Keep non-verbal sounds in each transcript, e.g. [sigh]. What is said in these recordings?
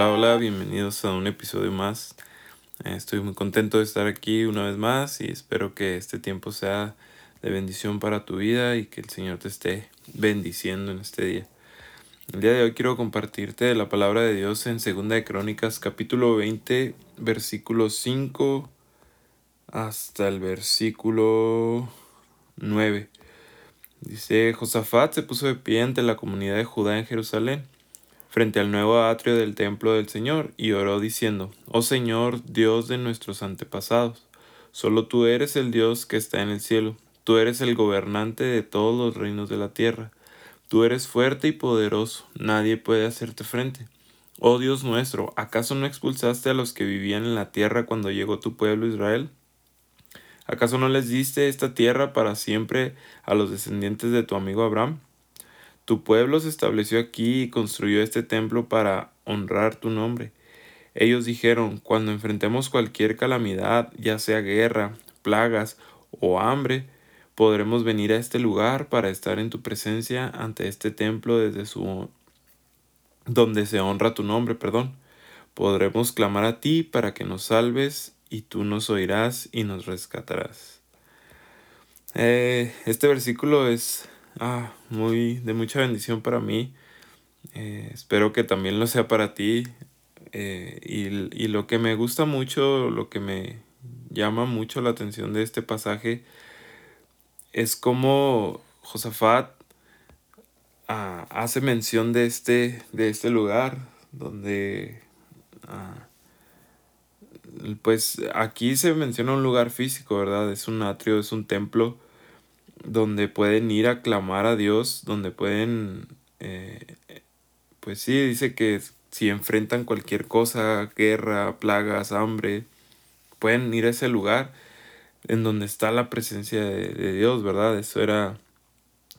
Hola, hola, bienvenidos a un episodio más. Eh, estoy muy contento de estar aquí una vez más y espero que este tiempo sea de bendición para tu vida y que el Señor te esté bendiciendo en este día. El día de hoy quiero compartirte la palabra de Dios en Segunda de Crónicas capítulo 20 versículo 5 hasta el versículo 9. Dice, Josafat se puso de pie ante la comunidad de Judá en Jerusalén frente al nuevo atrio del templo del Señor, y oró diciendo, Oh Señor, Dios de nuestros antepasados, solo tú eres el Dios que está en el cielo, tú eres el gobernante de todos los reinos de la tierra, tú eres fuerte y poderoso, nadie puede hacerte frente. Oh Dios nuestro, ¿acaso no expulsaste a los que vivían en la tierra cuando llegó tu pueblo Israel? ¿Acaso no les diste esta tierra para siempre a los descendientes de tu amigo Abraham? Tu pueblo se estableció aquí y construyó este templo para honrar tu nombre. Ellos dijeron, cuando enfrentemos cualquier calamidad, ya sea guerra, plagas o hambre, podremos venir a este lugar para estar en tu presencia ante este templo desde su donde se honra tu nombre, perdón. Podremos clamar a ti para que nos salves y tú nos oirás y nos rescatarás. Eh, este versículo es ah, muy de mucha bendición para mí. Eh, espero que también lo sea para ti. Eh, y, y, lo que me gusta mucho, lo que me llama mucho la atención de este pasaje es cómo Josafat ah, hace mención de este, de este lugar donde ah, pues aquí se menciona un lugar físico, ¿verdad? Es un atrio, es un templo donde pueden ir a clamar a Dios, donde pueden, eh, pues sí, dice que si enfrentan cualquier cosa, guerra, plagas, hambre, pueden ir a ese lugar en donde está la presencia de, Dios, ¿verdad? Eso era,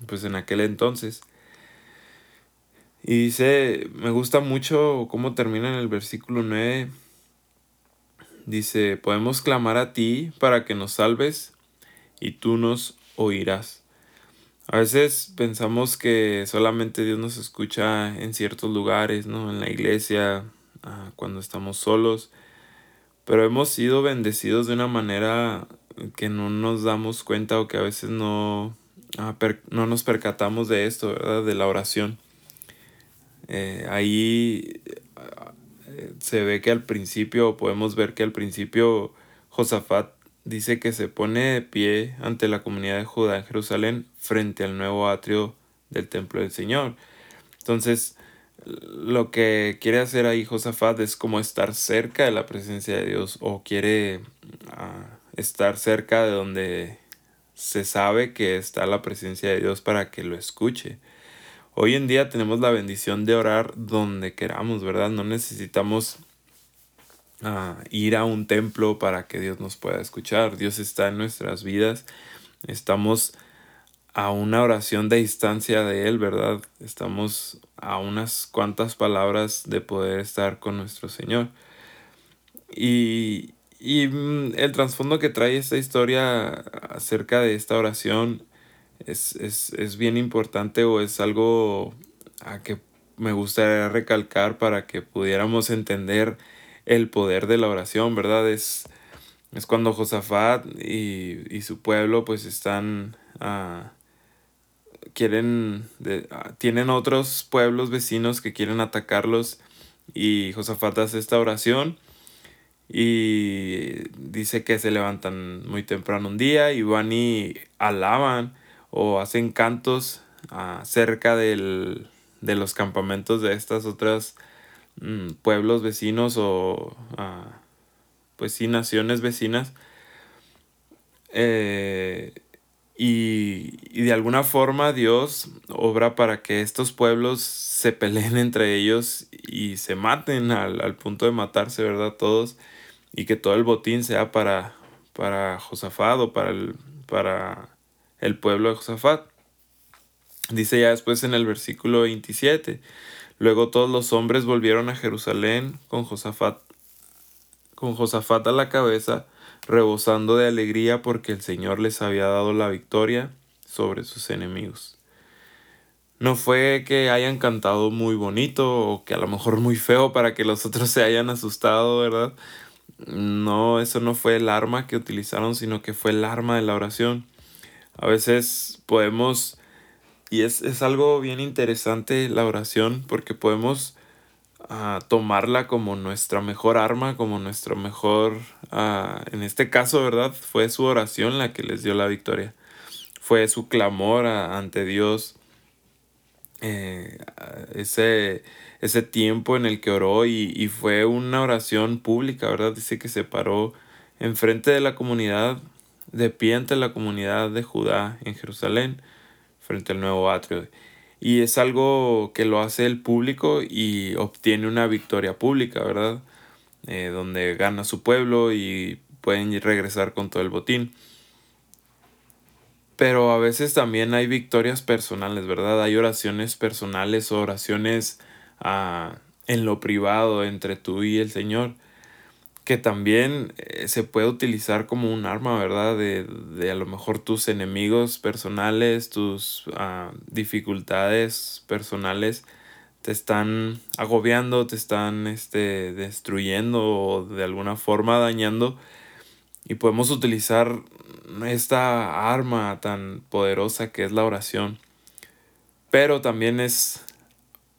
pues en aquel entonces. Y dice, me gusta mucho cómo termina en el versículo 9. Dice, podemos clamar a ti para que nos salves y tú nos oirás. A veces pensamos que solamente Dios nos escucha en ciertos lugares, ¿no? En la iglesia, ah, cuando estamos solos. Pero hemos sido bendecidos de una manera que no nos damos cuenta o que a veces no, ah, no nos percatamos de esto, ¿verdad? De la oración. Eh, ahí ah, se ve que al principio, podemos ver que al principio Josafat dice que se pone de pie ante la comunidad de Judá en Jerusalén frente al nuevo atrio del templo del Señor. Entonces, lo que quiere hacer ahí Josafat es como estar cerca de la presencia de Dios o quiere ah, estar cerca de donde se sabe que está la presencia de Dios para que lo escuche. Hoy en día tenemos la bendición de orar donde queramos, ¿verdad? No necesitamos ir a un templo para que Dios nos pueda escuchar. Dios está en nuestras vidas. Estamos a una oración de distancia de Él, ¿verdad? Estamos a unas cuantas palabras de poder estar con nuestro Señor. Y, y mm, el trasfondo que trae esta historia acerca de esta oración es, es, es bien importante o es algo a que me gustaría recalcar para que pudiéramos entender el poder de la oración, ¿verdad? Es, es cuando Josafat y, su pueblo pues están... Ah, quieren... Ah, tienen otros pueblos vecinos que quieren atacarlos y Josafat hace esta oración y dice que se levantan muy temprano un día y van y alaban o hacen cantos ah, cerca del, de los campamentos de estas otras Mm, pueblos vecinos o ah, pues sí naciones vecinas eh, y, de alguna forma Dios obra para que estos pueblos se peleen [laughs] entre ellos y se maten al, punto de matarse, ¿verdad? Todos y que todo el botín sea para, para Josafat o para el, para el pueblo de Josafat. Dice ya después en el versículo 27. Luego todos los hombres volvieron a Jerusalén con Josafat, con Josafat a la cabeza, rebosando de alegría porque el Señor les había dado la victoria sobre sus enemigos. no fue que hayan cantado muy bonito o que a lo mejor muy feo para que los otros se hayan asustado, ¿verdad? No, eso no fue el arma que utilizaron, sino que fue el arma de la oración. A veces podemos, y es, algo bien interesante la oración, porque podemos ah, tomarla como nuestra mejor arma, como nuestro mejor, ah, en este caso, ¿verdad? Fue su oración la que les dio la victoria. Fue su clamor ante Dios eh, ese, ese tiempo en el que oró y, fue una oración pública, ¿verdad? Dice que se paró enfrente de la comunidad, de pie ante la comunidad de Judá en Jerusalén, frente al nuevo atrio. Y es algo que lo hace el público y obtiene una victoria pública, ¿verdad? Eh, donde gana su pueblo y pueden regresar con todo el botín. Pero a veces también hay victorias personales, ¿verdad? Hay oraciones personales o oraciones ah, en lo privado entre tú y el Señor que también eh, se puede utilizar como un arma, ¿verdad? De, de a lo mejor tus enemigos personales, tus ah, dificultades personales te están agobiando, te están este, destruyendo o de alguna forma dañando. Y podemos utilizar esta arma tan poderosa que es la oración. Pero también es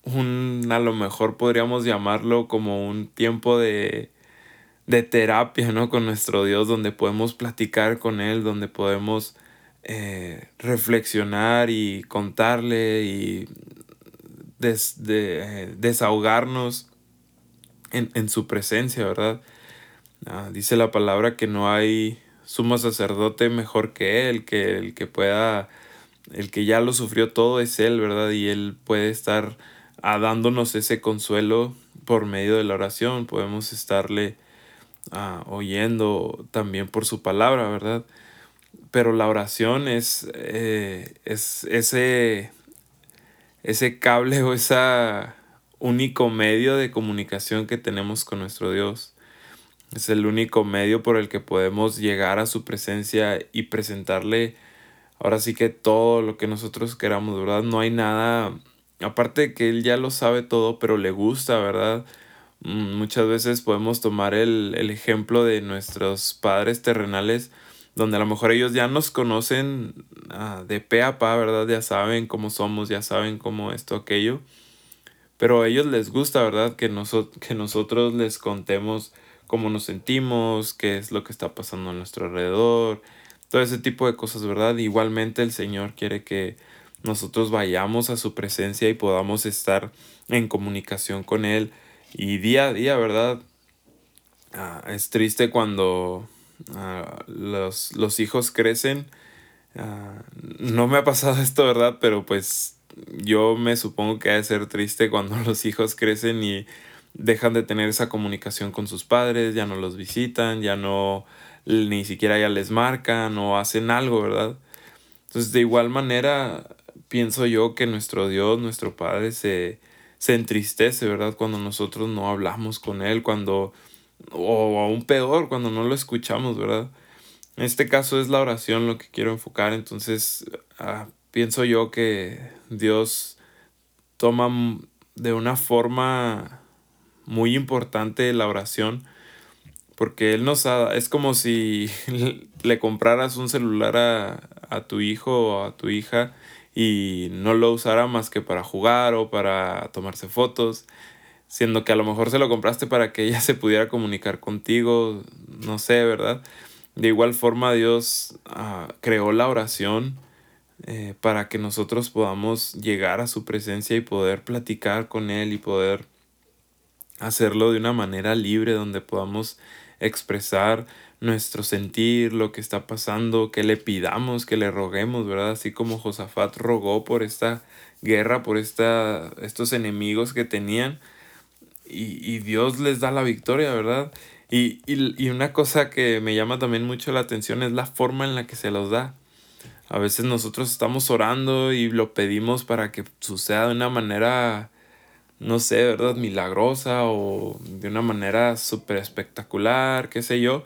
un, a lo mejor podríamos llamarlo como un tiempo de, de terapia, ¿no? Con nuestro Dios, donde podemos platicar con Él, donde podemos eh, reflexionar y contarle y eh, desahogarnos en, en, su presencia, ¿verdad? Ah, dice la palabra que no hay sumo sacerdote mejor que él, que el que pueda, el que ya lo sufrió todo es él, ¿verdad? Y él puede estar ah, dándonos ese consuelo por medio de la oración, podemos estarle ah, oyendo también por su palabra, ¿verdad? Pero la oración es, eh, es ese, ese cable o ese único medio de comunicación que tenemos con nuestro Dios. Es el único medio por el que podemos llegar a su presencia y presentarle ahora sí que todo lo que nosotros queramos, ¿verdad? No hay nada, aparte de que él ya lo sabe todo, pero le gusta, ¿verdad? Mm, muchas veces podemos tomar el, ejemplo de nuestros padres terrenales, donde a lo mejor ellos ya nos conocen ah, de pe a pa, ¿verdad? Ya saben cómo somos, ya saben cómo esto, aquello. Pero a ellos les gusta, ¿verdad? Que, que nosotros les contemos cómo nos sentimos, qué es lo que está pasando a nuestro alrededor, todo ese tipo de cosas, ¿verdad? Igualmente el Señor quiere que nosotros vayamos a su presencia y podamos estar en comunicación con Él y día a día, ¿verdad? Ah, es triste cuando ah, los, los, hijos crecen. Ah, no me ha pasado [laughs] esto, ¿verdad? Pero pues yo me supongo que ha de ser triste cuando [laughs] los hijos crecen y dejan de tener esa comunicación con sus padres, ya no los visitan, ya no ni siquiera ya les marcan o hacen algo, ¿verdad? Entonces de igual manera pienso yo que nuestro Dios, nuestro Padre se, se entristece, ¿verdad? Cuando nosotros no hablamos con Él, cuando, o aún peor, cuando no lo escuchamos, ¿verdad? En este caso es la oración lo que quiero enfocar, entonces ah, pienso yo que Dios toma de una forma muy importante la oración porque Él nos ha, es como si [laughs] le compraras un celular a, a, tu hijo o a tu hija y no lo usara más que para jugar o para tomarse fotos, siendo que a lo mejor se lo compraste para que ella [laughs] se pudiera comunicar contigo, no sé, ¿verdad? De igual forma Dios ah, creó la oración eh, para que nosotros podamos llegar a su presencia y poder platicar con Él y poder hacerlo de una manera libre donde podamos expresar nuestro sentir, lo que está pasando, que le pidamos, que le roguemos, ¿verdad? Así como Josafat rogó por esta guerra, por esta, estos enemigos que tenían y, Dios les da la victoria, ¿verdad? Y, y, una cosa que me llama también mucho la atención es la forma en la que se los da. A veces nosotros estamos orando y lo pedimos para que suceda de una manera no sé, ¿verdad? Milagrosa o de una manera súper espectacular, qué sé yo.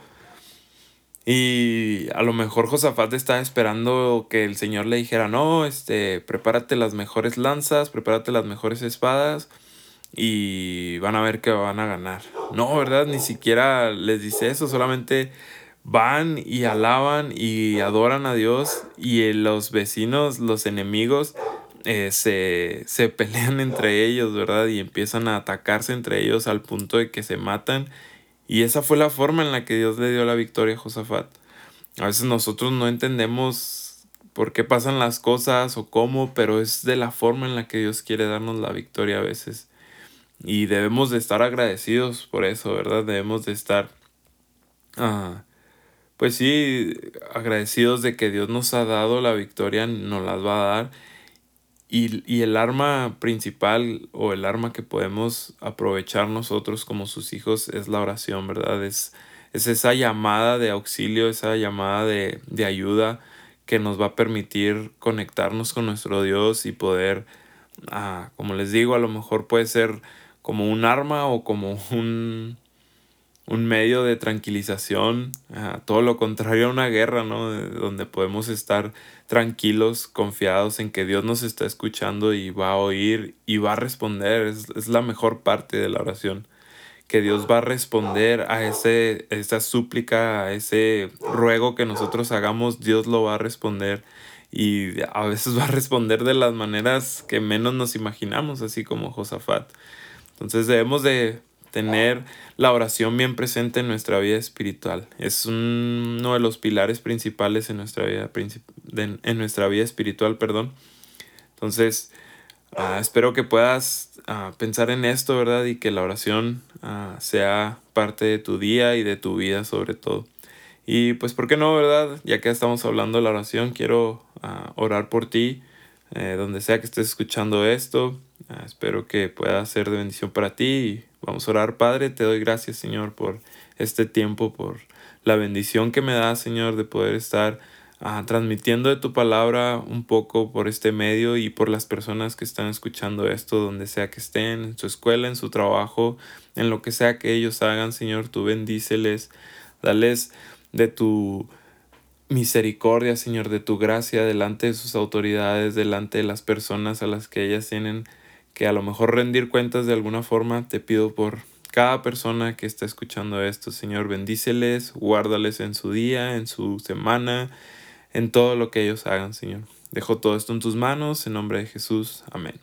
Y a lo mejor Josafat estaba esperando que el Señor le dijera, no, este, prepárate las mejores lanzas, prepárate las mejores espadas y van a ver que van a ganar. No, ¿verdad? Ni siquiera les dice eso, solamente van y alaban y adoran a Dios y los vecinos, los enemigos, eh, se, se pelean [laughs] entre ellos, ¿verdad? Y empiezan a atacarse entre ellos al punto de que se matan. Y esa fue la forma en la que Dios le dio la victoria a Josafat. A veces nosotros no entendemos por qué pasan las cosas o cómo, pero es de la forma en la que Dios quiere darnos la victoria a veces. Y debemos de estar agradecidos por eso, ¿verdad? Debemos de estar, ah, pues sí, agradecidos de que Dios nos ha dado la victoria, nos las va a dar. Y, y, el arma principal o el arma que podemos aprovechar nosotros como sus hijos es la oración, ¿verdad? Es, es esa llamada de auxilio, esa llamada de, de ayuda que nos va a permitir conectarnos con nuestro Dios y poder, ah, como les digo, a lo mejor puede ser como un arma o como un, un medio de tranquilización, todo lo contrario a una guerra, ¿no? Donde podemos estar tranquilos, confiados en que Dios nos está escuchando y va a oír y va a responder. Es, es la mejor parte de la oración. Que Dios va a responder a ese, esa súplica, a ese ruego que nosotros hagamos, Dios lo va a responder. Y a veces va a responder de las maneras que menos nos imaginamos, así como Josafat. Entonces debemos de tener la oración bien presente en nuestra vida espiritual. Es uno de los pilares principales en nuestra vida, en nuestra vida espiritual. Perdón. Entonces, ah, espero que puedas ah, pensar en esto, ¿verdad? Y que la oración ah, sea parte de tu día y de tu vida sobre todo. Y pues, ¿por qué no, verdad? Ya que estamos hablando de la oración, quiero orar por ti, eh, donde sea que estés escuchando esto. espero que pueda ser de bendición para ti Vamos a orar, Padre, te doy gracias, Señor, por este tiempo, por la bendición que me da, Señor, de poder estar ah, transmitiendo de tu palabra un poco por este medio y por las personas que están escuchando esto, donde sea que estén, en su escuela, en su trabajo, en lo que sea que ellos hagan, Señor, tú bendíceles, dales de tu misericordia, Señor, de tu gracia delante de sus autoridades, delante de las personas a las que ellas tienen que a lo mejor rendir cuentas de alguna forma, te pido por cada persona que está escuchando esto, Señor, bendíceles, guárdales en su día, en su semana, en todo lo que ellos hagan, Señor. Dejo todo esto en tus manos, en nombre de Jesús. Amén.